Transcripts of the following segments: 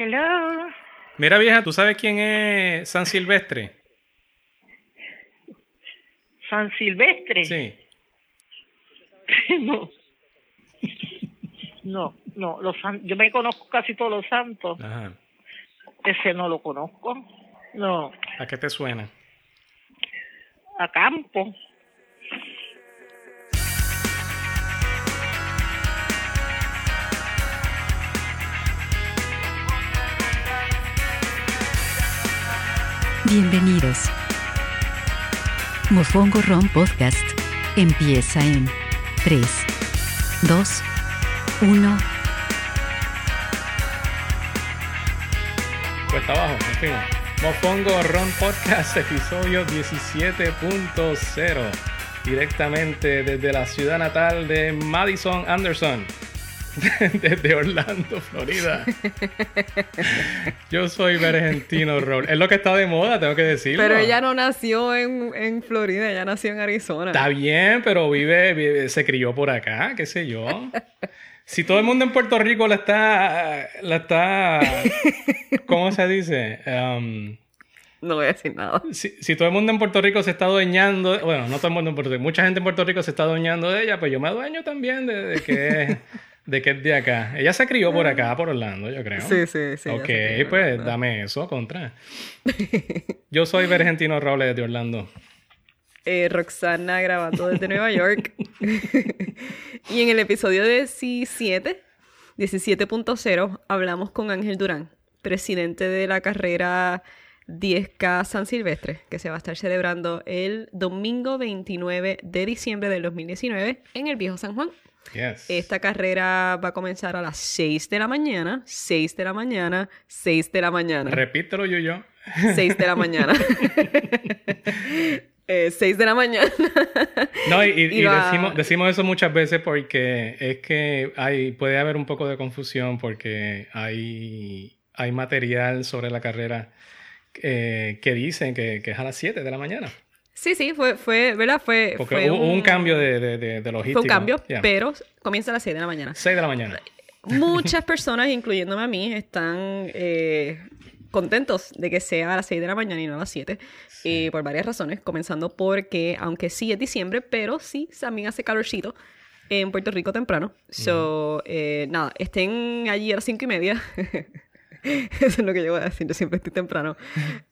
Hello. Mira, vieja, ¿tú sabes quién es San Silvestre? San Silvestre. Sí. no. No, no, los san- yo me conozco casi todos los santos. Ajá. Ese no lo conozco. No, ¿A qué te suena? a campo. Bienvenidos. Mofongo Ron Podcast empieza en 3, 2, 1. Cuesta abajo, fuimos. Mofongo Ron Podcast, episodio 17.0. Directamente desde la ciudad natal de Madison Anderson. Desde Orlando, Florida. Yo soy Vergentino Roll. Es lo que está de moda, tengo que decirlo. Pero ella no nació en, en Florida, ella nació en Arizona. Está bien, pero vive, vive- se crió por acá, qué sé yo. Si todo el mundo en Puerto Rico la está, la está, ¿cómo se dice? Um, No voy a decir nada. si, si todo el mundo en Puerto Rico se está adueñando, bueno, no todo el mundo en Puerto Rico, mucha gente en Puerto Rico se está adueñando de ella, pues yo me adueño también de, de que de que es de acá. Ella se crió por acá, por Orlando, yo creo. Sí, sí, sí. Ok, pues dame eso, contra. Yo soy Vergentino Robles de Orlando. Eh, Roxana grabando desde Nueva York. y en el episodio 17, 17.0, hablamos con Ángel Durán, presidente de la carrera 10K San Silvestre, que se va a estar celebrando el domingo 29 de diciembre del 2019 en el Viejo San Juan. Yes. Esta carrera va a comenzar a las 6 de la mañana, 6 de la mañana, 6 de la mañana. Repítelo, yo, yo. 6 de la mañana. Eh, 6 de la mañana. No, y, y- y Iba- decimos, decimos eso muchas veces porque es que hay, puede haber un poco de confusión porque hay, hay material sobre la carrera eh, que dicen que, que es a las 7 de la mañana. Sí, sí, fue, fue ¿verdad? Fue, Porque fue hubo un, cambio de, de, de, de logística. Fue un cambio, Yeah. pero comienza a las 6 de la mañana. 6 de la mañana. Muchas personas, incluyéndome a mí, están eh, contentos de que sea a las 6 de la mañana y no a las 7. eh, por varias razones. Comenzando porque, aunque sí es diciembre, pero sí también hace calorcito en Puerto Rico temprano. So, eh, nada, estén allí a las 5 y media. Eso es lo que yo voy a decir. Yo siempre estoy temprano.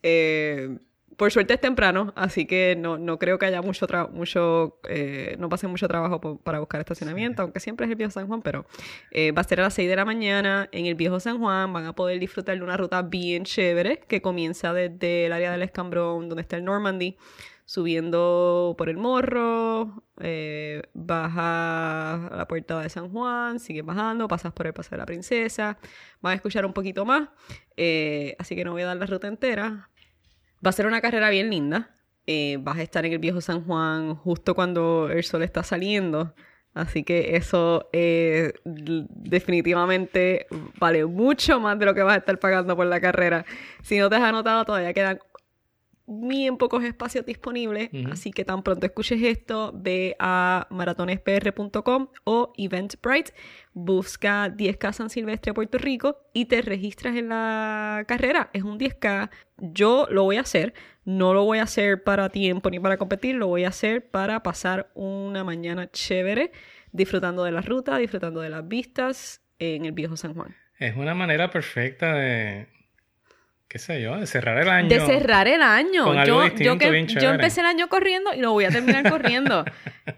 Eh, por suerte es temprano, así que no, no creo que haya mucho, mucho eh, no pase mucho trabajo para buscar estacionamiento, aunque siempre es el Viejo San Juan, pero eh, va a ser a las 6 de la mañana en el Viejo San Juan, van a poder disfrutar de una ruta bien chévere que comienza desde el área del Escambrón, donde está el Normandy, subiendo por el Morro, eh, baja a la puerta de San Juan, sigues bajando, pasas por el Paso de la Princesa, van a escuchar un poquito más, eh, así que no voy a dar la ruta entera, Va a ser una carrera bien linda. Eh, vas a estar en el viejo San Juan justo cuando el sol está saliendo. Así que eso eh, definitivamente vale mucho más de lo que vas a estar pagando por la carrera. Si no te has anotado, todavía quedan bien pocos espacios disponibles. Así que tan pronto escuches esto, ve a maratonespr.com o Eventbrite, busca 10K San Silvestre Puerto Rico y te registras en la carrera. Es un 10K. Yo lo voy a hacer. No lo voy a hacer para tiempo ni para competir, lo voy a hacer para pasar una mañana chévere, disfrutando de la ruta, disfrutando de las vistas en el viejo San Juan. Es una manera perfecta de, qué sé yo, de cerrar el año. De cerrar el año. con algo yo, distinto, yo, que- bien yo chévere. empecé el año corriendo y lo voy a terminar corriendo.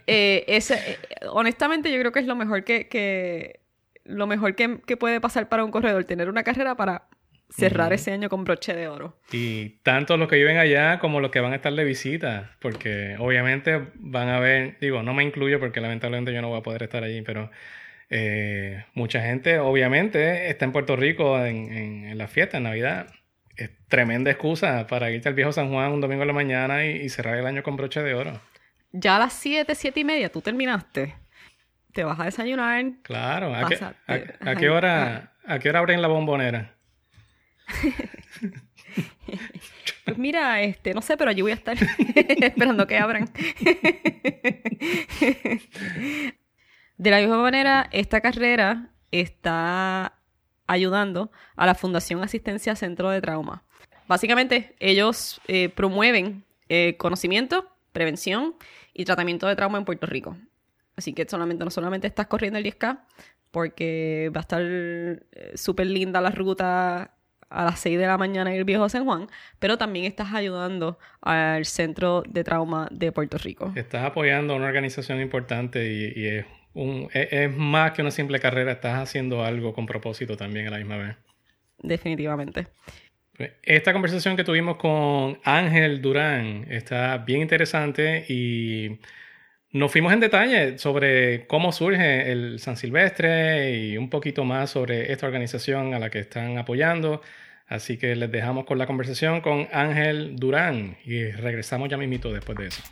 Eh, ese, eh, honestamente, yo creo que es lo mejor que, que- lo mejor que, que puede pasar para un corredor, tener una carrera para cerrar ese año con broche de oro. Y tanto los que viven allá como los que van a estar de visita, porque obviamente van a ver, digo, no me incluyo porque lamentablemente yo no voy a poder estar allí, pero eh, mucha gente obviamente está en Puerto Rico en, en, en la fiesta, en Navidad. Es tremenda excusa para irte al viejo San Juan un domingo en la mañana y, y cerrar el año con broche de oro. Ya a las 7, 7 y media, tú terminaste. Te vas a desayunar. Claro, ¿a qué, a- a qué hora, ¿a qué hora abren la bombonera? Pues mira, este, no sé, pero allí voy a estar esperando que abran. De la misma manera, esta carrera está ayudando a la Fundación Asistencia Centro de Trauma. Básicamente, ellos eh, promueven eh, conocimiento, prevención y tratamiento de trauma en Puerto Rico. Así que solamente, no solamente estás corriendo el 10K, porque va a estar eh, súper linda la ruta a las 6 de la mañana en el viejo San Juan, pero también estás ayudando al Centro de Trauma de Puerto Rico. Estás apoyando a una organización importante y, es, un, es, más que una simple carrera, estás haciendo algo con propósito también a la misma vez. Definitivamente. Esta conversación que tuvimos con Ángel Durán está bien interesante y nos fuimos en detalle sobre cómo surge el San Silvestre y un poquito más sobre esta organización a la que están apoyando. Así que les dejamos con la conversación con Ángel Durán y regresamos ya mismito después de eso.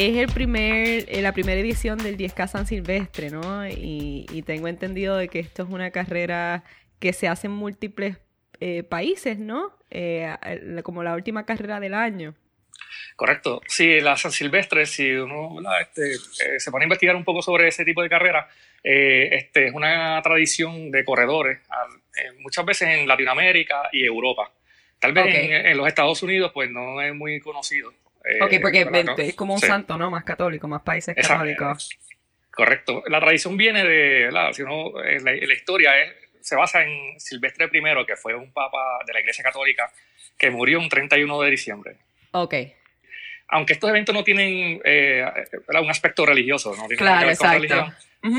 Es el primer, eh, la primera edición del 10K San Silvestre, ¿no? Y, y tengo entendido de que esto es una carrera que se hace en múltiples eh, países, ¿no? Eh, como la última carrera del año. Correcto. Sí, la San Silvestre, si uno este, se pone a investigar un poco sobre ese tipo de carrera, este, es una tradición de corredores, muchas veces en Latinoamérica y Europa. Tal vez en, los Estados Unidos, pues no es muy conocido. Ok, porque es como un santo, ¿no? Más católico, más países católicos. Correcto. La tradición viene de, si uno, la historia es se basa en Silvestre I, que fue un papa de la Iglesia Católica que murió un 31 de diciembre. Ok. Aunque estos eventos no tienen eh, un aspecto religioso, no tienen claro, exacto.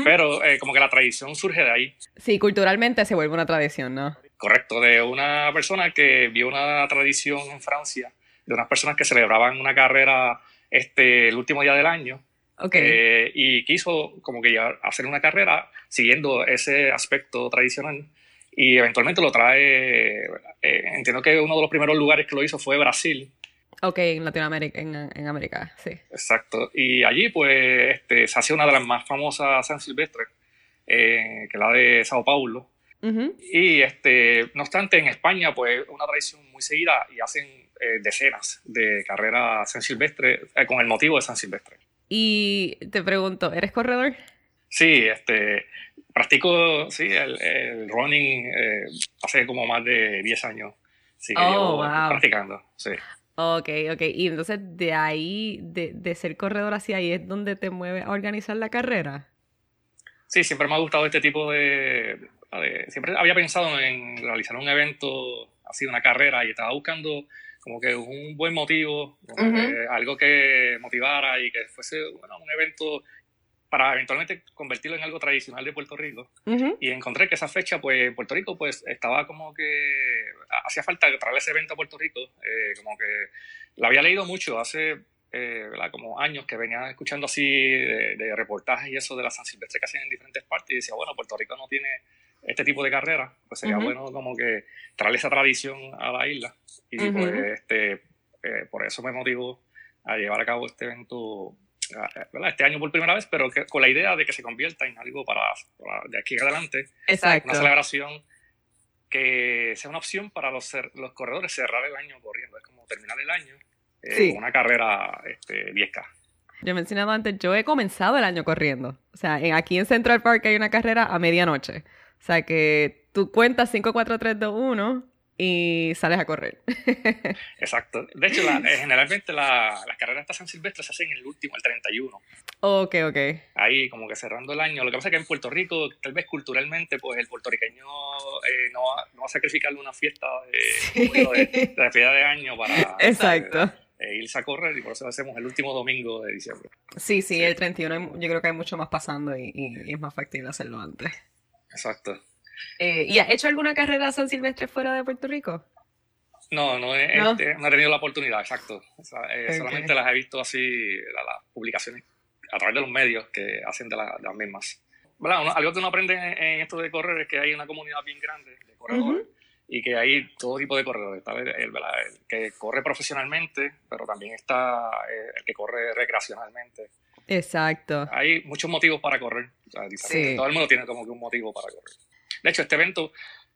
pero eh, como que la tradición surge de ahí. Sí, culturalmente se vuelve una tradición, ¿no? Correcto, de una persona que vio una tradición en Francia, de unas personas que celebraban una carrera este, el último día del año, eh, y quiso como que ya hacer una carrera siguiendo ese aspecto tradicional y eventualmente lo trae, eh, entiendo que uno de los primeros lugares que lo hizo fue Brasil. Ok, en Latinoamérica, en, América, sí. Exacto. Y allí pues este, se hace una de las más famosas San Silvestre, eh, que es la de Sao Paulo. Y este, no obstante, en España pues una tradición muy seguida y hacen decenas de carreras San Silvestre con el motivo de San Silvestre. Y te pregunto, ¿eres corredor? Sí, este, practico sí, el, running eh, hace como más de 10 años. Sí, que oh, practicando, sí. Ok, ok. Y entonces de ahí, de, de, ser corredor hacia ahí, es donde te mueves a organizar la carrera. Sí, siempre me ha gustado este tipo de, de, Siempre había pensado en realizar un evento, así una carrera, y estaba buscando como que un buen motivo, algo que motivara y que fuese bueno, un evento para eventualmente convertirlo en algo tradicional de Puerto Rico. Y encontré que esa fecha, pues Puerto Rico, pues estaba como que hacía falta traer ese evento a Puerto Rico, eh, como que la había leído mucho hace eh, como años que venía escuchando así de, reportajes y eso de la San Silvestre que hacen en diferentes partes y decía, bueno, Puerto Rico no tiene este tipo de carrera, pues sería bueno como que traer esa tradición a la isla. Y pues este, eh, por eso me motivó a llevar a cabo este evento este año por primera vez, pero que, con la idea de que se convierta en algo para, de aquí en adelante. Exacto. Una celebración que sea una opción para los, los corredores cerrar el año corriendo. Es como terminar el año eh, con una carrera este, 10K. Yo he mencionado antes, yo he comenzado el año corriendo. O sea, en, aquí en Central Park hay una carrera a medianoche. O sea que tú cuentas 5, 4, 3, 2, 1 y sales a correr. Exacto. De hecho, eh, generalmente las carreras de San Silvestre se hacen en el último, el 31. Ok, ok. Ahí como que cerrando el año. Lo que pasa es que en Puerto Rico, tal vez culturalmente, pues el puertorriqueño eh, no, va a sacrificar una fiesta de, de, de, de año para... Exacto. Eh, irse a correr y por eso hacemos el último domingo de diciembre. Sí, sí, el 31 yo creo que hay mucho más pasando y, y es más factible hacerlo antes. Exacto. Eh, ¿Y has hecho alguna carrera San Silvestre fuera de Puerto Rico? No, no he, este, tenido la oportunidad, exacto. Eh, solamente las he visto así, las publicaciones a través de los medios que hacen de, las mismas. algo que uno aprende en, esto de correr es que hay una comunidad bien grande de corredores y que hay todo tipo de corredores. Está el, que corre profesionalmente, pero también está eh, el que corre recreacionalmente. Exacto. Hay muchos motivos para correr. Todo el mundo tiene como que un motivo para correr. De hecho, este evento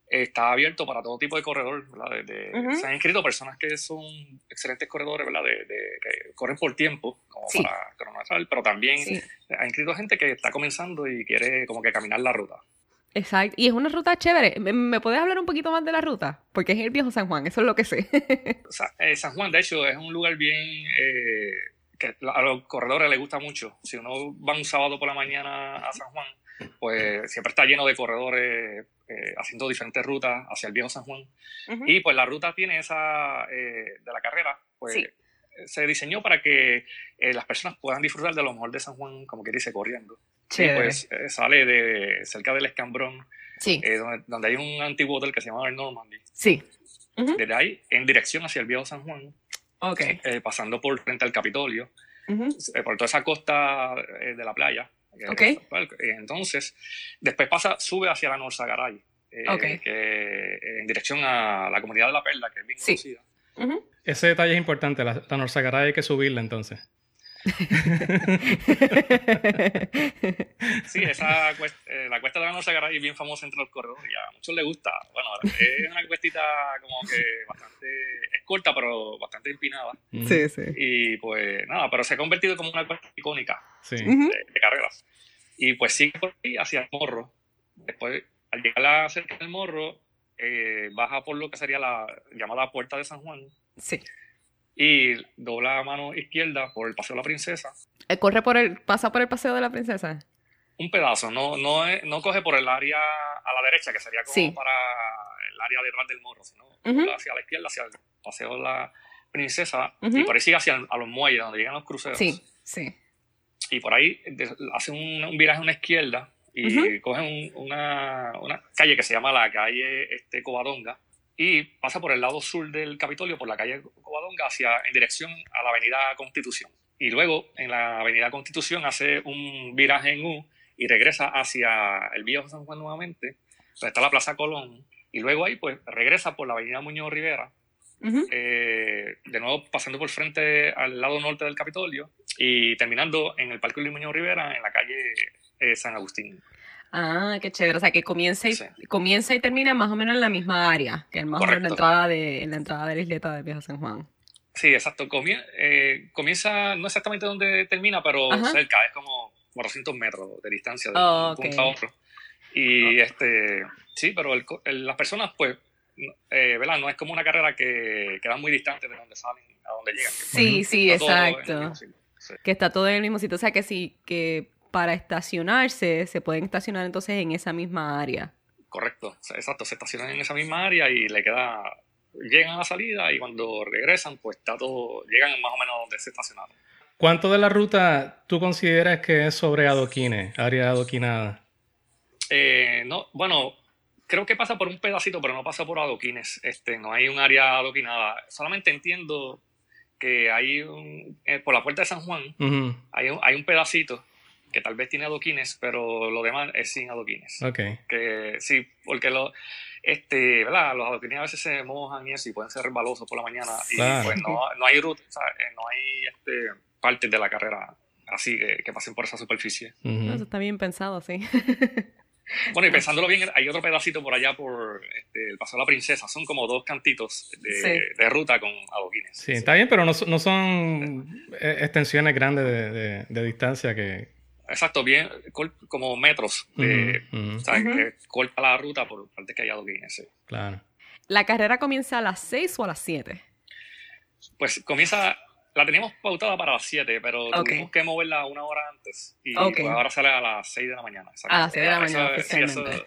está abierto para todo tipo de corredor, ¿verdad? De- de- Ujú. Se han inscrito personas que son excelentes corredores, ¿verdad? De, de- que corren por tiempo, como Sí. para cronometrar, pero también Sí. ha inscrito gente que está comenzando y quiere como que caminar la ruta. Exacto. Y es una ruta chévere. ¿Me, me puedes hablar un poquito más de la ruta? Porque es el viejo San Juan, eso es lo que sé. O sea, eh, San Juan, de hecho, es un lugar bien eh, que a los corredores les gusta mucho. Si uno va un sábado por la mañana a San Juan, pues siempre está lleno de corredores eh, haciendo diferentes rutas hacia el viejo San Juan. Ujú. Y pues la ruta tiene esa eh, de la carrera, pues Sí. se diseñó para que eh, las personas puedan disfrutar de lo mejor de San Juan, como que dice, corriendo. Chévere. pues eh, sale de cerca del Escambrón, sí, eh, donde, donde hay un antiguo hotel que se llama el Normandy. sí. Ujú. Desde ahí, en dirección hacia el viejo San Juan, Ok. eh, pasando por frente al Capitolio, eh, por toda esa costa eh, de la playa. eh, Ok. eh, entonces, después pasa, sube hacia la Norzagaray, eh, Ok. que, eh, en dirección a la comunidad de la Perla, que es bien Sí. conocida. Ujú. Ese detalle es importante. La, la Norzagaray hay que subirla entonces. Sí, esa cuest- eh, la cuesta de la Norzagaray es bien famosa entre los corredores y a muchos les gusta. Bueno, es una cuestita como que bastante, es corta, pero bastante empinada. Sí, sí. Y pues nada, pero se ha convertido como una cuesta icónica. Sí. De, de carreras. Y pues sigue por ahí hacia el morro. Después, al llegar a cerca del morro, eh, baja por lo que sería la llamada Puerta de San Juan Sí. Y dobla a mano izquierda por el Paseo de la Princesa. Eh, Corre por el, pasa por el paseo de la princesa. Un pedazo, no, no, es- no coge por el área a la derecha, que sería como Sí. para el área detrás del morro, sino hacia la izquierda, hacia el Paseo de la Princesa, y por ahí sigue hacia el- a los muelles, donde llegan los cruceros. Sí, sí. y por ahí hace un, un viraje a una izquierda y Ujú. coge un- una, una calle que se llama la calle este, Covadonga y pasa por el lado sur del Capitolio, por la calle Covadonga, hacia, en dirección a la avenida Constitución. Y luego en la avenida Constitución hace un viraje en U y regresa hacia el viejo San Juan nuevamente, donde está la Plaza Colón. Y luego ahí pues regresa por la avenida Muñoz Rivera Ujú. eh, de nuevo pasando por frente al lado norte del Capitolio y terminando en el Parque Luis Muñoz Rivera en la calle eh, San Agustín. Ah, qué chévere. O sea, que comienza y, Sí. comienza y termina más o menos en la misma área, que más o menos en la Correcto. entrada de, en la entrada de la isleta de Viejo San Juan. Sí, exacto. Eh, comienza no exactamente donde termina, pero Ajá. cerca, es como 400 metros de distancia de Oh, un punto a otro. Y este, sí, pero el el- las personas, pues, eh, ¿verdad? No es como una carrera que queda muy distante de donde salen a donde llegan. Sí, sí, exacto. Que está todo en el mismo sitio. O sea, que sí, que para estacionarse se pueden estacionar entonces en esa misma área. Correcto, exacto, se estacionan en esa misma área y le queda, llegan a la salida y cuando regresan, pues está todo, llegan más o menos donde se estacionaron. ¿Cuánto de la ruta tú consideras que es sobre adoquines, área adoquinada? Eh, no, bueno, creo que pasa por un pedacito, pero no pasa por adoquines, este, no hay un área adoquinada, solamente entiendo que hay un, eh, por la puerta de San Juan, hay un, hay un pedacito que tal vez tiene adoquines, pero lo demás es sin adoquines. Ok. que sí, porque lo, este, ¿verdad? los adoquines a veces se mojan y eso y pueden ser resbalosos por la mañana y Claro. pues no, no hay ruta, o sea, eh, no hay este, partes de la carrera así que, que pasen por esa superficie. Ujú. Eso está bien pensado, sí. Bueno, y pensándolo bien, hay otro pedacito por allá por este, el Paso de la Princesa, son como dos cantitos de, Sí. de ruta con adoquines. Sí, está bien, pero no, son- no son eh, extensiones grandes de, de- de distancia que... Exacto, bien, como metros, de, Ujú, ujú, o sea, Ujú. que corta la ruta por parte que hay adoquines. sí. claro. ¿La carrera comienza a las 6 o a las 7? Pues comienza, la teníamos pautada para las 7, pero Ok. tuvimos que moverla una hora antes. Y Ok. pues ahora sale a las 6 de la mañana. exacto. A las 6 de la Eso- mañana, eso- oficialmente.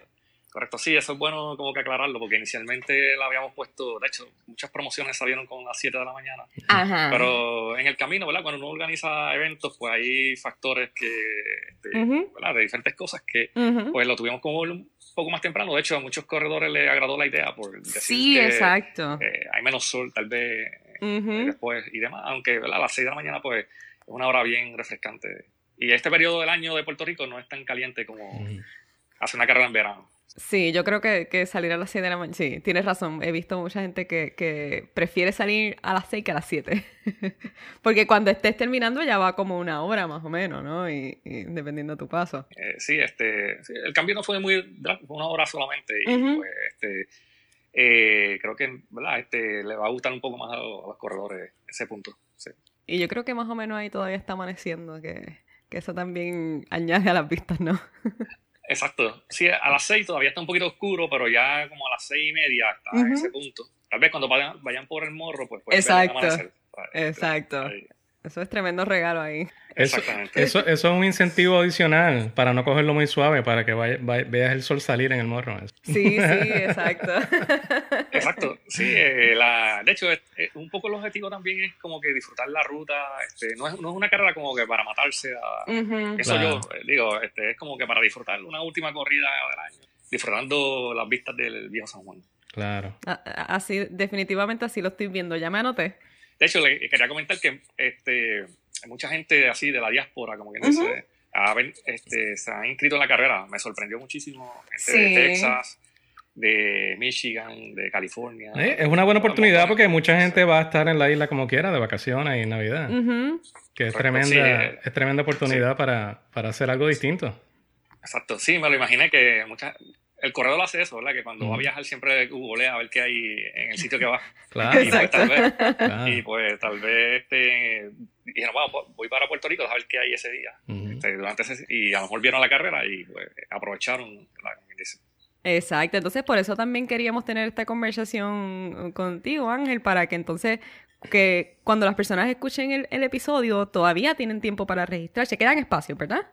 Correcto, sí, eso es bueno como que aclararlo, porque inicialmente la habíamos puesto, de hecho, muchas promociones salieron con las 7 de la mañana. Ajá. Pero en el camino, ¿verdad? Cuando uno organiza eventos, pues hay factores que, este, Ujú. ¿verdad? De diferentes cosas que, Ujú. pues lo tuvimos como un poco más temprano. De hecho, a muchos corredores les agradó la idea por decir sí, que, exacto. eh, hay menos sol, tal vez Ujú. eh, después y demás, aunque ¿verdad? a las 6 de la mañana pues es una hora bien refrescante. Y este periodo del año de Puerto Rico no es tan caliente como, Ujú. hacer una carrera en verano. Sí, yo creo que, que salir a las 6 de la mañana. Sí, tienes razón. He visto mucha gente que, que prefiere salir a las 6 que a las 7. Porque cuando estés terminando ya va como una hora más o menos, ¿no? Y, y dependiendo de tu paso. Eh, sí, este, sí, el cambio no fue muy drástico, fue una hora solamente. Y Ujú. pues, este, eh, creo que ¿verdad? Este, le va a gustar un poco más a los, a los corredores ese punto. Sí. Y yo creo que más o menos ahí todavía está amaneciendo, que, que eso también añade a las vistas, ¿no? Exacto. Sí, a las 6 todavía está un poquito oscuro, pero ya como a las 6 y media está en Ujú. ese punto. Tal vez cuando vayan, vayan por el morro, pues Exacto. amanecer. Exacto. ahí. Eso es tremendo regalo ahí. Eso, Exactamente. eso, eso es un incentivo adicional para no cogerlo muy suave, para que vaya- vaya- veas el sol salir en el morro. Sí, sí, exacto. Exacto, sí. eh, la, de hecho, es- es un poco el objetivo también es como que disfrutar la ruta. Este, no, es, no es una carrera como que para matarse. A. Eso Claro. yo eh, digo, este, es como que para disfrutar una última corrida del año, disfrutando las vistas del viejo San Juan. Claro. Así, definitivamente así lo estoy viendo. Ya me anoté. De hecho, le quería comentar que este, mucha gente así de la diáspora, como quien dice, ha ven- este, se ha inscrito en la carrera. Me sorprendió muchísimo. Gente Sí. de Texas, de Michigan, de California. Es una buena oportunidad porque mucha gente va a estar en la isla como quiera, de vacaciones y Navidad. Que es Correcto, tremenda, sí, eh, es tremenda oportunidad para, para hacer algo distinto. Exacto, sí, me lo imaginé que mucha, el corredor hace eso, ¿verdad? Que cuando va a viajar siempre googlea a ver qué hay en el sitio que va. Claro. Y pues tal vez, claro. y pues tal vez este, dijeron, bueno, pues, voy para Puerto Rico a ver qué hay ese día. Este, durante ese- y a lo mejor vieron la carrera y pues aprovecharon la. Exacto, entonces por eso también queríamos tener esta conversación contigo, Ángel, para que entonces que cuando las personas escuchen el, el episodio todavía tienen tiempo para registrarse. Quedan espacios, ¿verdad?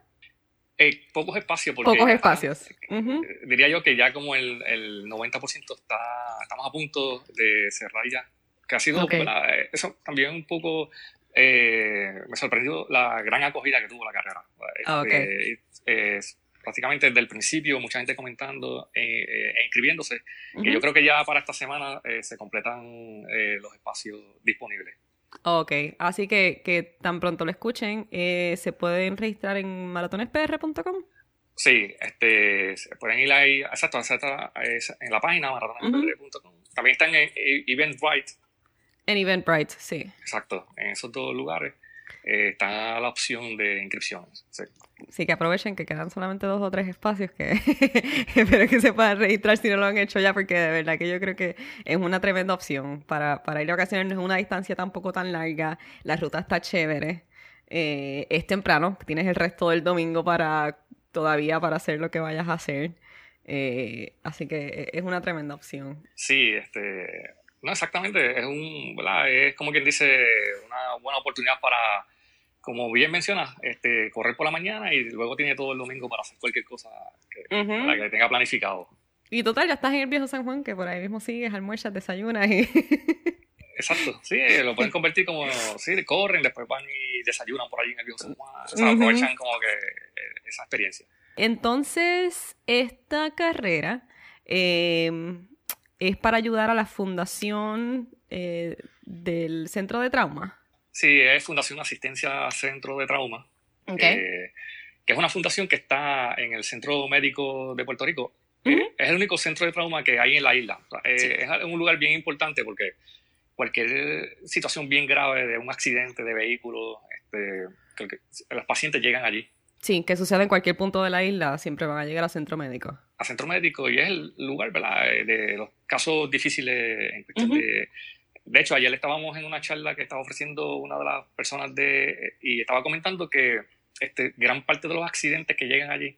Eh, pocos espacios porque Pocos espacios. eh, diría yo que ya como el, el 90% está, estamos a punto de cerrar ya. Que ha sido. Eh, eso también un poco eh, me sorprendió la gran acogida que tuvo la carrera. Ah. Este, es prácticamente desde el principio, mucha gente comentando eh, e inscribiéndose. Que Ujú. yo creo que ya para esta semana se completan eh, los espacios disponibles. Ok, así que, que tan pronto lo escuchen, eh, se pueden registrar en maratonespr.com. Sí, este, se pueden ir ahí, exacto, exacto, en la página maratones.com. También están en Eventbrite, En Eventbrite, sí. exacto, en esos dos lugares eh, está la opción de inscripciones. Sí. Así que aprovechen que quedan solamente dos o tres espacios que espero que se puedan registrar si no lo han hecho ya, porque de verdad que yo creo que es una tremenda opción para, para ir de vacaciones. No es una distancia tampoco tan larga, la ruta está chévere, eh, es temprano, tienes el resto del domingo para todavía para hacer lo que vayas a hacer. Eh, así que es una tremenda opción. Sí, este, no exactamente, es un. Es como quien dice, una buena oportunidad para, como bien mencionas, este, correr por la mañana y luego tiene todo el domingo para hacer cualquier cosa que. ¿verdad? que tenga planificado. Y total, ya estás en el viejo San Juan, que por ahí mismo sigues, almuerzas, desayunas y... Exacto, sí, lo pueden convertir como, sí, corren, después van y desayunan por allí en el viejo San Juan, o sea, aprovechan como que eh, esa experiencia. Entonces, esta carrera eh, es para ayudar a la fundación eh, del Centro de Trauma. Sí, es Fundación Asistencia Centro de Trauma, eh, que es una fundación que está en el Centro Médico de Puerto Rico. Ujú. Eh, es el único centro de trauma que hay en la isla. Eh, Sí. Es un lugar bien importante porque cualquier situación bien grave de un accidente de vehículo, este, creo que los pacientes llegan allí Sí, que sucede en cualquier punto de la isla, siempre van a llegar al centro médico. a centro médico y es el lugar ¿verdad? Eh, de los casos difíciles en cuestión Ujú. de... De hecho, ayer estábamos en una charla que estaba ofreciendo una de las personas de... y estaba comentando que este, gran parte de los accidentes que llegan allí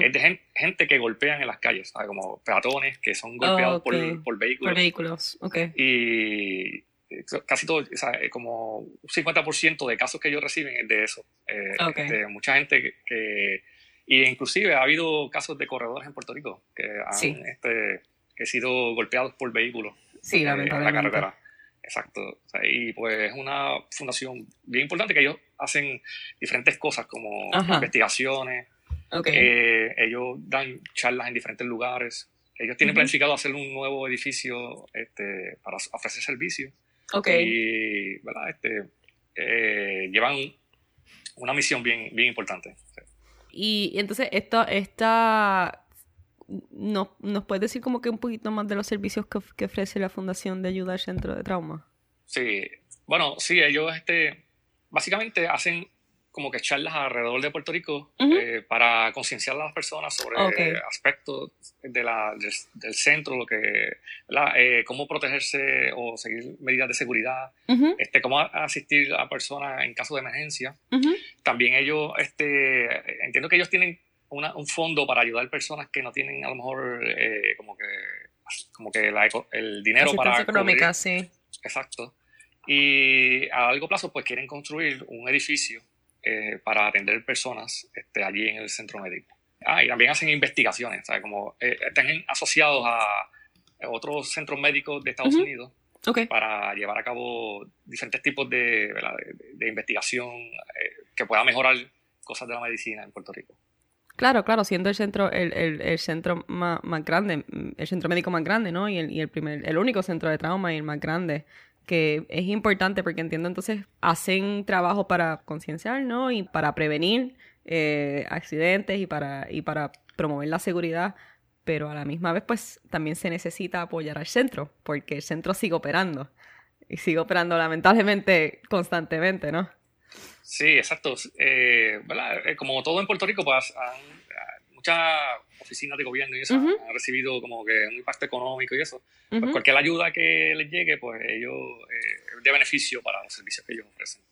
es de gen- gente que golpean en las calles, ¿sabes? como peatones que son golpeados por, por vehículos. Por vehículos, ok. y eh, casi todo, o sea, eh, como un 50% de casos que ellos reciben es de eso. Eh, Ok. este, mucha gente que, que- y inclusive ha habido casos de corredores en Puerto Rico que han Sí. este, que sido golpeados por vehículos Sí, eh, en la carretera. Exacto. Y pues es una fundación bien importante que ellos hacen diferentes cosas como Ajá. investigaciones, Ok. eh, ellos dan charlas en diferentes lugares. Ellos tienen planificado hacer un nuevo edificio este, para ofrecer servicios. ok. Y ¿verdad? Este, eh, llevan una misión bien, bien importante. Y, y entonces, esto, esta, ¿nos, ¿nos puedes decir como que un poquito más de los servicios que, que ofrece la Fundación de Ayuda al Centro de Trauma? Sí, bueno, sí, ellos este, básicamente hacen como que charlas alrededor de Puerto Rico eh, para concienciar a las personas sobre aspectos de la, del, del centro, lo que. Eh, cómo protegerse o seguir medidas de seguridad, este, cómo asistir a personas en caso de emergencia. También ellos, este, entiendo que ellos tienen una- un fondo para ayudar personas que no tienen a lo mejor eh, como que, como que la el dinero para Asistencia económica, sí. Exacto. Y a largo plazo, pues quieren construir un edificio eh, para atender personas este, allí en el centro médico. Ah, y también hacen investigaciones, ¿sabes? Como eh, están asociados a otros centros médicos de Estados. Unidos para llevar a cabo diferentes tipos de, de investigación eh, que pueda mejorar cosas de la medicina en Puerto Rico. Claro, claro, siendo el centro, el, el, el centro más, más grande, mm, el centro médico más grande, ¿no? Y el, y el primer, el único centro de trauma y el más grande, que es importante porque entiendo entonces hacen trabajo para concienciar, ¿no? Y para prevenir eh, accidentes y para, y para promover la seguridad, pero a la misma vez pues también se necesita apoyar al centro, porque el centro sigue operando y sigue operando lamentablemente constantemente, ¿no? Sí, exacto. Eh. Eh, Como todo en Puerto Rico, pues han- ah, muchas oficinas de gobierno y eso han recibido como que un impacto económico y eso. Pues cualquier ayuda que les llegue, pues ellos eh, es de beneficio para los servicios que ellos ofrecen.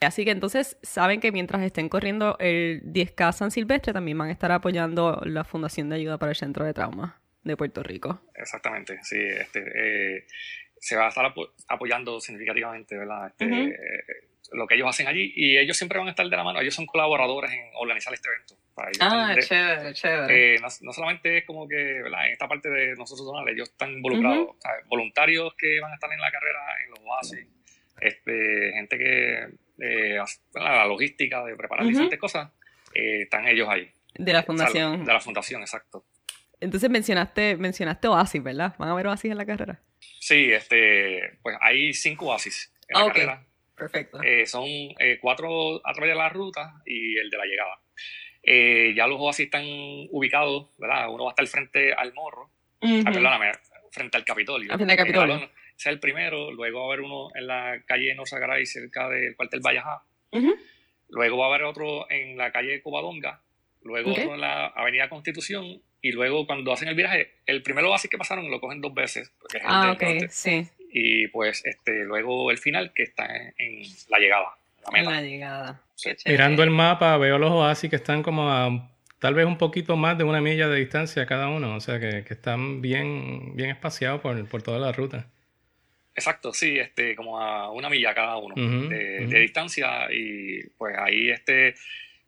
Así que entonces saben que mientras estén corriendo el 10K San Silvestre, también van a estar apoyando la Fundación de Ayuda para el Centro de Trauma de Puerto Rico. Exactamente, sí. Este, eh, se va a estar apo- apoyando significativamente ¿verdad? Este, lo que ellos hacen allí y ellos siempre van a estar de la mano. Ellos son colaboradores en organizar este evento. Para ellos están de- chévere, chévere. Eh, no, no solamente es como que ¿verdad? en esta parte de nosotros donales, ellos están involucrados, voluntarios que van a estar en la carrera, en los oasis, este, gente que eh, la logística de preparar diferentes cosas, eh, están ellos ahí. de la O sea, Fundación. de la fundación, exacto. Entonces mencionaste, mencionaste Oasis, ¿verdad? ¿Van a ver Oasis en la carrera? Sí, este, pues hay cinco oasis en la Ah, carrera. Perfecto. Eh, son eh, cuatro a través de la ruta y el de la llegada. Eh, ya los oasis están ubicados, ¿verdad? Uno va a estar frente al morro, ah, perdóname, frente al Capitolio. Ah, frente al Capitolio. Ese es el primero, luego va a haber uno en la calle Norzagaray, cerca del cuartel Vallajá. Luego va a haber otro en la calle Covadonga, luego otro en la avenida Constitución, y luego cuando hacen el viaje, el primero oasis que pasaron lo cogen dos veces, porque es el Ah, ok, norte. sí. y pues este luego el final que está en, en la llegada, la meta. la llegada. Sí. Mirando el mapa, veo los oasis que están como a tal vez un poquito más de una milla de distancia cada uno. O sea, que, que están bien, bien espaciados por, por toda la ruta. Exacto, sí, este, como a una milla cada uno de, de distancia y pues ahí este,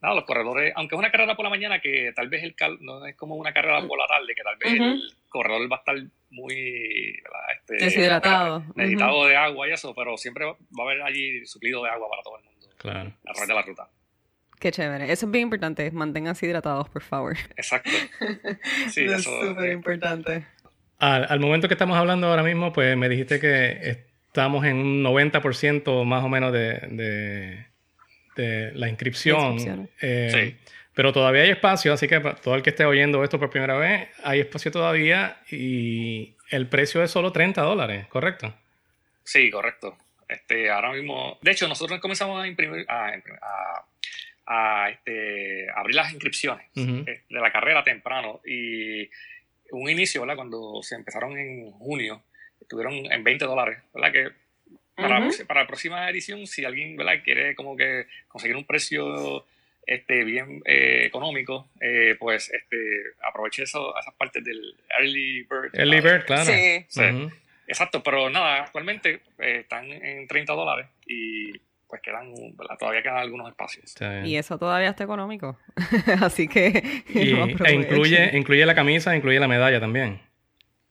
nada, los corredores, aunque es una carrera por la mañana que tal vez el cal, no es como una carrera por la tarde, que tal vez el corredor va a estar muy. Este, Deshidratado. necesitado de agua y eso, pero siempre va a haber allí suplido de agua para todo el mundo Claro. a través de la ruta. Qué chévere. Eso es bien importante. Manténganse hidratados, por favor. Exacto. Sí, es eso, súper importante. Al, al momento que estamos hablando ahora mismo, pues me dijiste que estamos en un 90% más o menos de, de, de la inscripción. Eh, Sí. Pero todavía hay espacio, así que para todo el que esté oyendo esto por primera vez, hay espacio todavía y el precio es solo 30 dólares, ¿correcto? Sí, correcto. Este, ahora mismo, de hecho, nosotros comenzamos a imprimir, a, imprimir- a- a, este, abrir las inscripciones eh, de la carrera temprano y un inicio, ¿verdad? Cuando se empezaron en junio, estuvieron en 20 dólares, ¿verdad? Que para, para la próxima edición, si alguien, ¿verdad? Quiere como que conseguir un precio este, bien eh, económico, eh, pues este, aproveche eso, esas partes del early bird. Early ¿verdad? Bird, claro. Sí. Exacto, pero nada, actualmente eh, están en 30 dólares y pues quedan, ¿verdad? todavía quedan algunos espacios. Y eso todavía está económico. Así que. Y- e incluye, incluye la camisa, incluye la medalla también.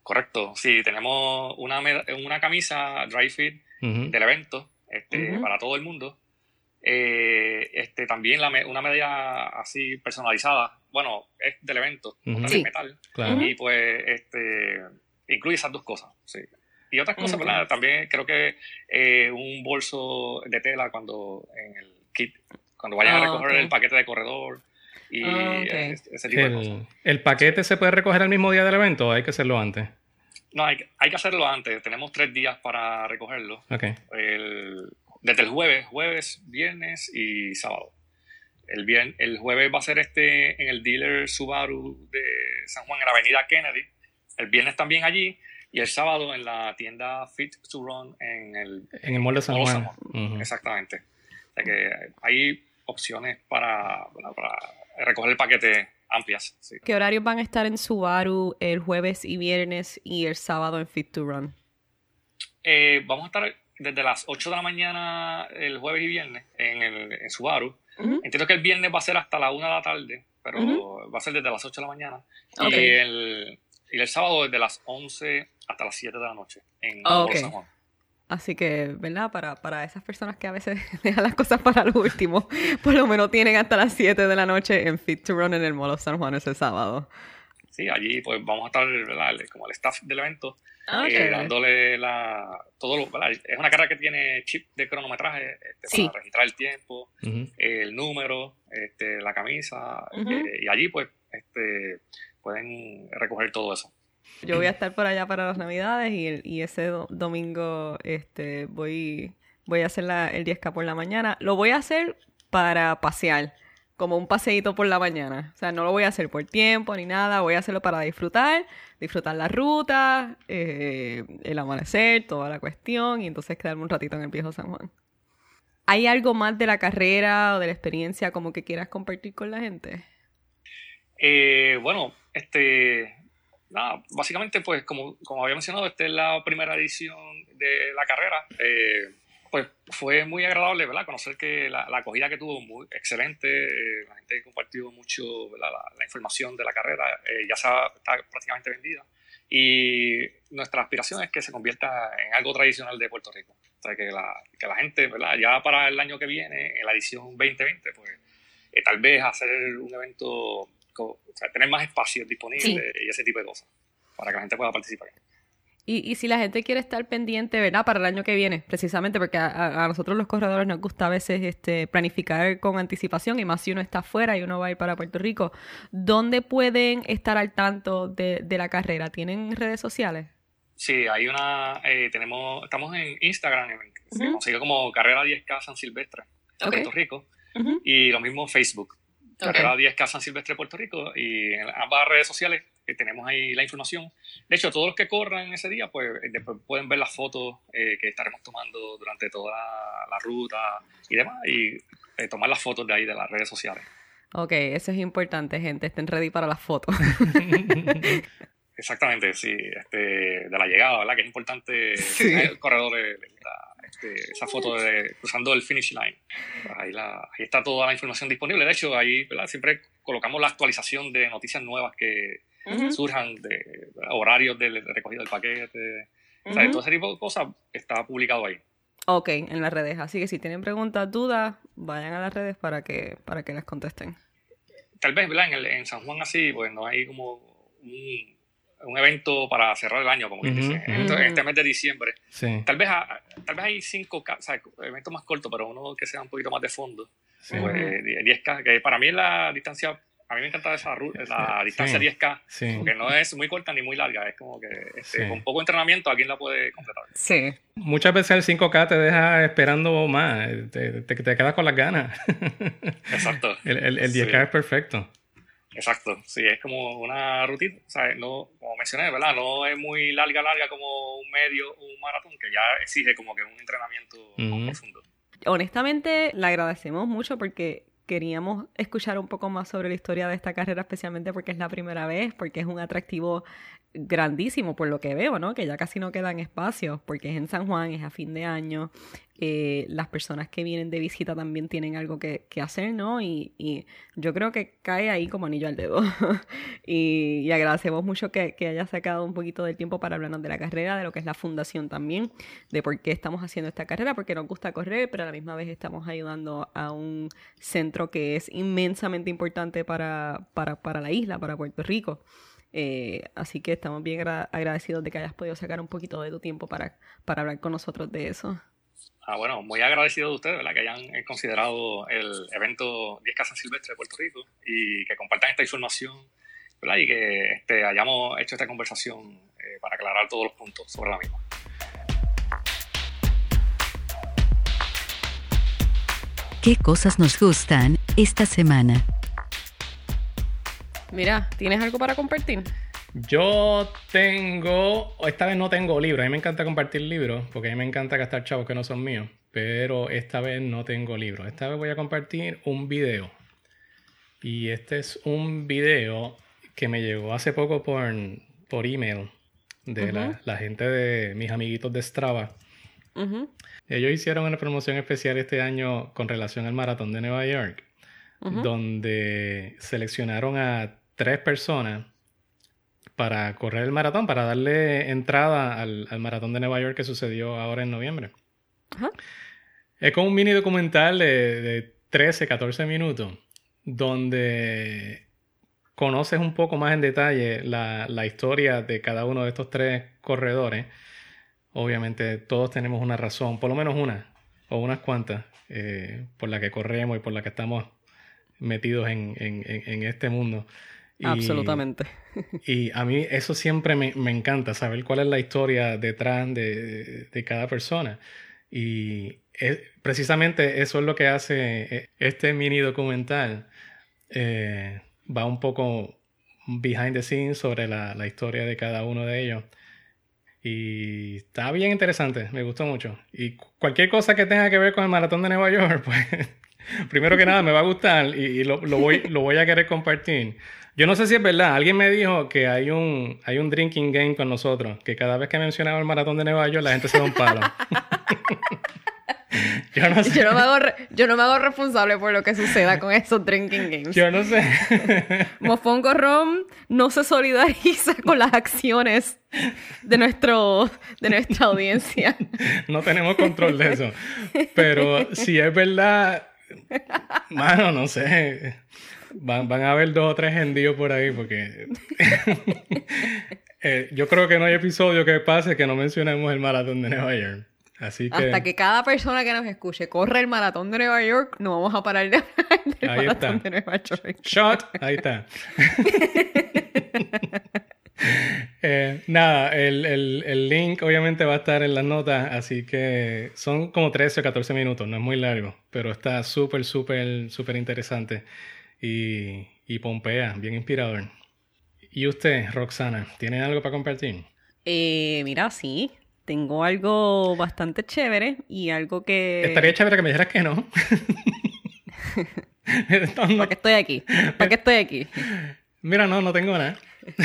Correcto, sí, tenemos una, una camisa dry fit Del evento este, para todo el mundo. Eh, este, también la me- una medalla así personalizada, bueno, es del evento, otra Sí. metal, Claro. y pues este, incluye esas dos cosas, sí. Y otras cosas. También creo que eh, un bolso de tela cuando en el kit, cuando vayan Ah, a recoger ok. el paquete de corredor. y Ah, ese, ese tipo de cosas. El, ¿El paquete se puede recoger el mismo día del evento o hay que hacerlo antes? No, hay, que- hay que hacerlo antes. Tenemos tres días para recogerlo. Ok. El- desde el jueves, jueves, viernes y sábado. El, vier- el jueves va a ser este en el dealer Subaru de San Juan, en la avenida Kennedy. El viernes también allí. Y el sábado en la tienda Fit to Run en el... En el molde de San Juan. San Juan. Ujú. Exactamente. O sea que hay opciones para, para recoger el paquete amplias. sí. ¿Qué horarios van a estar en Subaru el jueves y viernes y el sábado en Fit to Run? Eh, vamos a estar desde las 8 de la mañana el jueves y viernes en, el, en Subaru. Entiendo que el viernes va a ser hasta la 1 de la tarde, pero va a ser desde las 8 de la mañana. Y, el, y el sábado desde las 11 hasta las 7 de la noche en. San Juan. Así que, ¿verdad? Para, para esas personas que a veces dejan las cosas para lo último, por lo menos tienen hasta las 7 de la noche en Fit to Run en el Mall of San Juan ese sábado. Sí, allí pues vamos a estar ¿verdad? como el staff del evento Ah, eh, dándole la todo lo, ¿verdad? es una carrera que tiene chip de cronometraje este, Sí. para registrar el tiempo el número este, la camisa eh, y allí pues este, pueden recoger todo eso Yo voy a estar por allá para las navidades y, ese do- domingo este, voy, voy a hacer la- el 10K por la mañana. Lo voy a hacer para pasear, como un paseíto por la mañana. O sea, no lo voy a hacer por tiempo ni nada, voy a hacerlo para disfrutar, disfrutar la ruta, eh, el amanecer, toda la cuestión y entonces quedarme un ratito en el viejo San Juan. ¿Hay algo más de la carrera o de la experiencia como que quieras compartir con la gente? Eh, bueno, este, nada, básicamente, pues, como, como había mencionado, esta es la primera edición de la carrera. Eh, pues fue muy agradable, ¿verdad? Conocer que la, la acogida que tuvo muy excelente, eh, la gente compartió mucho la, la información de la carrera, eh, ya está, está prácticamente vendida. Y nuestra aspiración es que se convierta en algo tradicional de Puerto Rico. O sea, que la, que la gente, ¿verdad? Ya para el año que viene, en la edición 2020, pues eh, tal vez hacer un evento, o sea, tener más espacios disponibles y ese tipo de cosas, para que la gente pueda participar. Y, y si la gente quiere estar pendiente, ¿verdad? Para el año que viene, precisamente porque a, nosotros los corredores nos gusta a veces este, planificar con anticipación y más si uno está afuera y uno va a ir para Puerto Rico. ¿Dónde pueden estar al tanto de, de la carrera? ¿Tienen redes sociales? Sí, hay una, eh, tenemos, estamos en Instagram, en- se consigue como Carrera 10K San Silvestre, Ok. Puerto Rico, y lo mismo Facebook, Carrera 10K San Silvestre, Puerto Rico, y en ambas redes sociales eh, tenemos ahí la información. De hecho, todos los que corran ese día, pues eh, después pueden ver las fotos eh, que estaremos tomando durante toda la, la ruta y demás, y eh, tomar las fotos de ahí de las redes sociales. Ok, eso es importante, gente. Estén ready para las fotos. Exactamente, sí, este, de la llegada, ¿verdad? Que es importante Sí. el corredor le, le gusta, este, esa foto de cruzando el finish line. Ahí, la- ahí está toda la información disponible. De hecho, ahí ¿verdad? siempre colocamos la actualización de noticias nuevas que surjan, de horarios de, recogida del paquete. O sea, todo ese tipo de cosas está publicado ahí. Ok, en las redes. Así que si tienen preguntas, dudas, vayan a las redes para que, para que les contesten. Tal vez, ¿verdad? En, el- en San Juan así, pues no hay como un, un evento para cerrar el año, como quien Ujú, dice, en ujú. este- en este mes de diciembre. Sí. Tal vez, tal vez hay cinco o sea, eventos más cortos, pero uno que sea un poquito más de fondo. Sí. Pues, eh, 10K, que para mí es la distancia, a mí me encanta esa la distancia Sí. 10K, Sí. porque no es muy corta ni muy larga, es como que este, Sí. con poco entrenamiento alguien la puede completar. Sí. Muchas veces el 5K te deja esperando más, te, te, te quedas con las ganas. Exacto. el, el, el Sí. 10K es perfecto. Exacto, sí, es como una rutina, o sea, no, como mencioné, ¿verdad? No es muy larga, larga como un medio, un maratón, que ya exige como que un entrenamiento más profundo. honestamente le agradecemos mucho porque queríamos escuchar un poco más sobre la historia de esta carrera, especialmente porque es la primera vez, porque es un atractivo grandísimo por lo que veo, ¿no? Que ya casi no quedan espacios, porque es en San Juan, es a fin de año, eh, las personas que vienen de visita también tienen algo que, hacer, ¿no? Y, yo creo que cae ahí como anillo al dedo. y, agradecemos mucho que, que haya sacado un poquito del tiempo para hablarnos de la carrera, de lo que es la fundación también, de por qué estamos haciendo esta carrera, porque nos gusta correr, pero a la misma vez estamos ayudando a un centro que es inmensamente importante para, para, para la isla, para Puerto Rico. Eh, así que estamos bien agra- agradecidos de que hayas podido sacar un poquito de tu tiempo para, para hablar con nosotros de eso. Ah, bueno, muy agradecido de ustedes, ¿verdad? Que hayan considerado el evento 10K San Silvestre de Puerto Rico y que compartan esta información, ¿verdad? Y que este, hayamos hecho esta conversación eh, para aclarar todos los puntos sobre la misma. ¿Qué cosas nos gustan esta semana? Mira, ¿tienes algo para compartir? Yo tengo, esta vez no tengo libros, a mí me encanta compartir libros, porque a mí me encanta gastar chavos que no son míos, pero esta vez no tengo libros. Esta vez voy a compartir un video. Y este es un video que me llegó hace poco por, por email de la, la, gente de mis amiguitos de Strava. Ellos hicieron una promoción especial este año con relación al maratón de Nueva York, donde seleccionaron a tres personas para correr el maratón, para darle entrada al, maratón de Nueva York que sucedió ahora en noviembre. Es como un mini documental de, 13, 14 minutos, donde conoces un poco más en detalle la, historia de cada uno de estos tres corredores. Obviamente todos tenemos una razón, por lo menos una, o unas cuantas, eh, por la que corremos y por la que estamos metidos en, en este mundo. Absolutamente. Y a mí eso siempre me, encanta, saber cuál es la historia detrás de, cada persona. Y precisamente eso es lo que hace eh, este mini documental. Eh, va un poco behind the scenes sobre la, historia de cada uno de ellos. Y está bien interesante, me gustó mucho. Y cualquier cosa que tenga que ver con el maratón de Nueva York, pues primero que nada me va a gustar y, lo, voy, lo voy a querer compartir. Yo no sé si es verdad. Alguien me dijo que hay un, hay un drinking game con nosotros. Que cada vez que mencionaba el maratón de Nueva York, la gente se da un palo. yo, no sé. yo, no me hago yo no me hago responsable por lo que suceda con esos drinking games. Yo no sé. Mofongo Rom no se solidariza con las acciones de, nuestro, de nuestra audiencia. no tenemos control de eso. Pero si es verdad, mano, no sé. Van, van, a haber dos o tres gendillos por ahí porque eh, yo creo que no hay episodio que pase que no mencionemos el maratón de Nueva York. Así que... Hasta que cada persona que nos escuche corre el maratón de Nueva York, no vamos a parar de hablar del ahí maratón está. de Nueva York. Shot, ahí está. eh, nada, el, el, el, link obviamente va a estar en las notas, así que son como 13 o 14 minutos, no es muy largo, pero está súper, súper, súper interesante y, y Pompea, bien inspirador. ¿Y usted, Roxana, tiene algo para compartir? Eh, mira, sí, tengo algo bastante chévere y algo que... Estaría chévere que me dijeras que no. ¿Para qué estoy aquí? ¿Para qué estoy aquí? Mira, no, no tengo nada.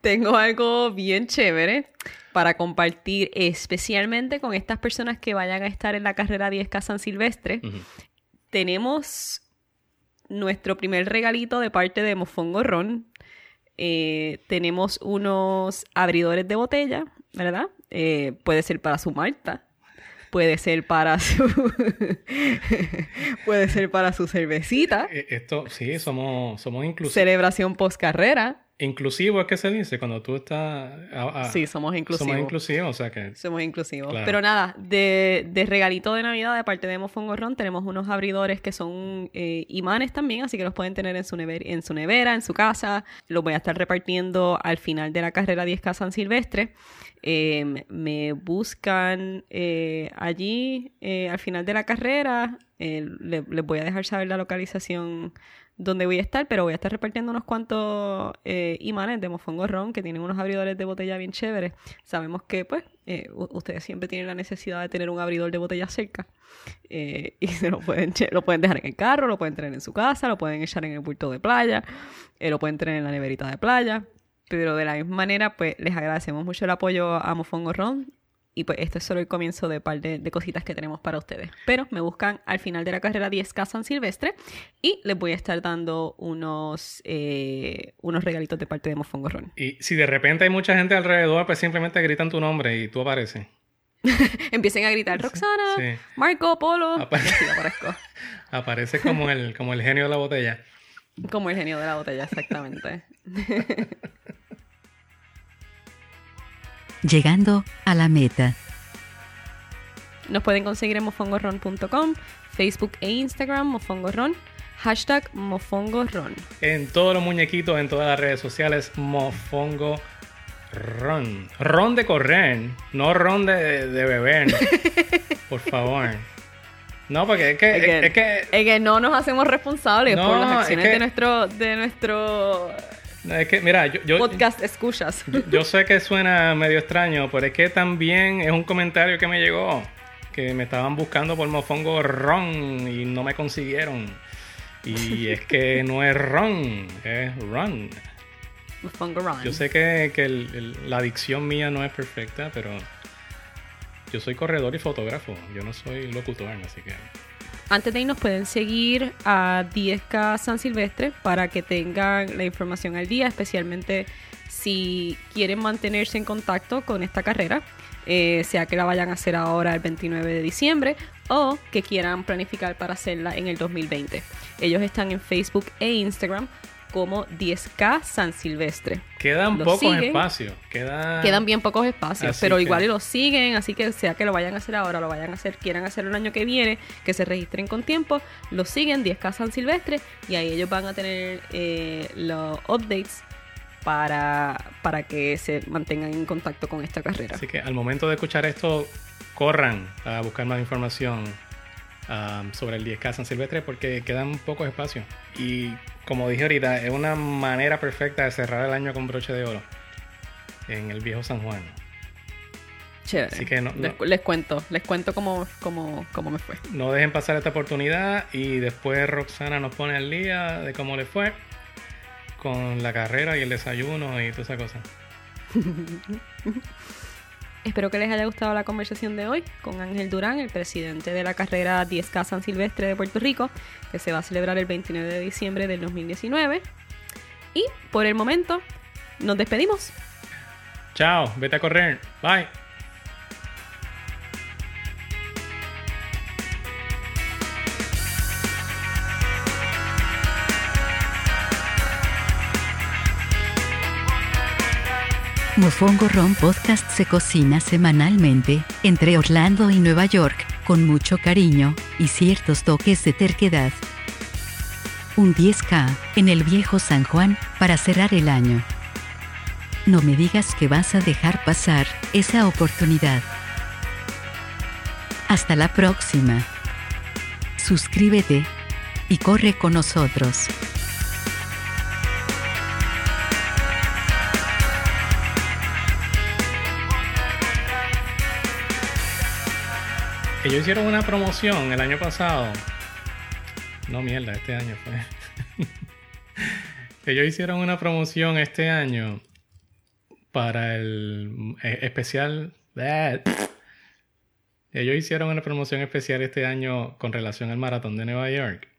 tengo algo bien chévere para compartir, especialmente con estas personas que vayan a estar en la carrera 10K San Silvestre tenemos nuestro primer regalito de parte de Mofongo Ron. Eh, tenemos unos abridores de botella, ¿verdad? Eh, puede ser para su Malta, puede ser para su puede ser para su cervecita. Eh, esto sí, somos somos inclusivos. Celebración post carrera. Inclusivo es que se dice cuando tú estás. sí, somos inclusivos. Somos inclusivos, o sea que. Somos inclusivos. Pero nada, de, de, regalito de Navidad de parte de Mofongo Ron, tenemos unos abridores que son eh, imanes también, así que los pueden tener en su, en su nevera, en su casa. Los voy a estar repartiendo al final de la carrera 10K San Silvestre. Em, me buscan eh, allí eh, al final de la carrera. les voy a dejar saber la localización donde voy a estar, pero voy a estar repartiendo unos cuantos eh, imanes de mofongo ron que tienen unos abridores de botella bien chéveres. Sabemos que, pues, eh, ustedes siempre tienen la necesidad de tener un abridor de botella cerca eh, y se lo pueden, lo pueden dejar en el carro, lo pueden tener en su casa, lo pueden echar en el bulto de playa, lo pueden tener en la neverita de playa. Pero de la misma manera, pues les agradecemos mucho el apoyo a Mofongo Ron y pues esto es solo el comienzo de un par de, cositas que tenemos para ustedes. Pero me buscan al final de la carrera 10K San Silvestre y les voy a estar dando unos, eh, unos regalitos de parte de Mofongo Ron. Y si de repente hay mucha gente alrededor, pues simplemente gritan tu nombre y tú apareces. Empiecen a gritar Roxana, Marco, Polo. Aparece como el, como el genio de la botella. Como el genio de la botella, exactamente. llegando a la meta. Nos pueden conseguir en mofongorron.com, Facebook e Instagram, mofongorron. Hashtag mofongorron. En todos los muñequitos, en todas las redes sociales, mofongo ron. Ron de correr, no ron de, de beber. Por favor. No, porque es que, Es que, es que es que no nos hacemos responsables No, por las es acciones que- de nuestro, de nuestro es que, mira, yo, yo, podcast escuchas. yo- yo sé que suena medio extraño, pero es que también es un comentario que me llegó. Que me estaban buscando por mofongo ron y no me consiguieron. Y es que no es ron, es run. Mofongorron. Yo sé que, que el- el- la dicción mía no es perfecta, pero yo soy corredor y fotógrafo. Yo no soy locutor, así que... Antes de irnos pueden seguir a 10K San Silvestre para que tengan la información al día, especialmente si quieren mantenerse en contacto con esta carrera, eh, sea que la vayan a hacer ahora el 29 de diciembre o que quieran planificar para hacerla en el 2020. Ellos están en Facebook e Instagram como 10K San Silvestre. Quedan pocos siguen. espacios. Quedan... Quedan bien pocos espacios, Así pero que- igual y lo siguen, así que sea que lo vayan a hacer ahora, lo vayan a hacer, quieran hacerlo el año que viene, que se registren con tiempo, lo siguen 10K San Silvestre y ahí ellos van a tener eh, los updates para, para que se mantengan en contacto con esta carrera. Así que al momento de escuchar esto, corran a buscar más información um, sobre el 10K San Silvestre porque quedan pocos espacios. Y como dije ahorita, es una manera perfecta de cerrar el año con broche de oro en el viejo San Juan. Chévere. Así que no- les, no- les cuento, les cuento cómo, cómo, cómo me fue. No dejen pasar esta oportunidad y después Roxana nos pone al día de cómo le fue con la carrera y el desayuno y toda esa cosa. Espero que les haya gustado la conversación de hoy con Ángel Durán, el presidente de la carrera 10K San Silvestre de Puerto Rico, que se va a celebrar el 29 de diciembre del 2019. Y por el momento, nos despedimos. Chao, vete a correr. Bye. Mofongo Ron Podcast se cocina semanalmente entre Orlando y Nueva York, con mucho cariño y ciertos toques de terquedad. Un 10K en el viejo San Juan para cerrar el año. No me digas que vas a dejar pasar esa oportunidad. Hasta la próxima. Suscríbete y corre con nosotros. Ellos hicieron una promoción el año pasado. No, mierda, este año fue. Ellos hicieron una promoción este año para el eh, especial. Ellos hicieron una promoción especial este año con relación al maratón de Nueva York.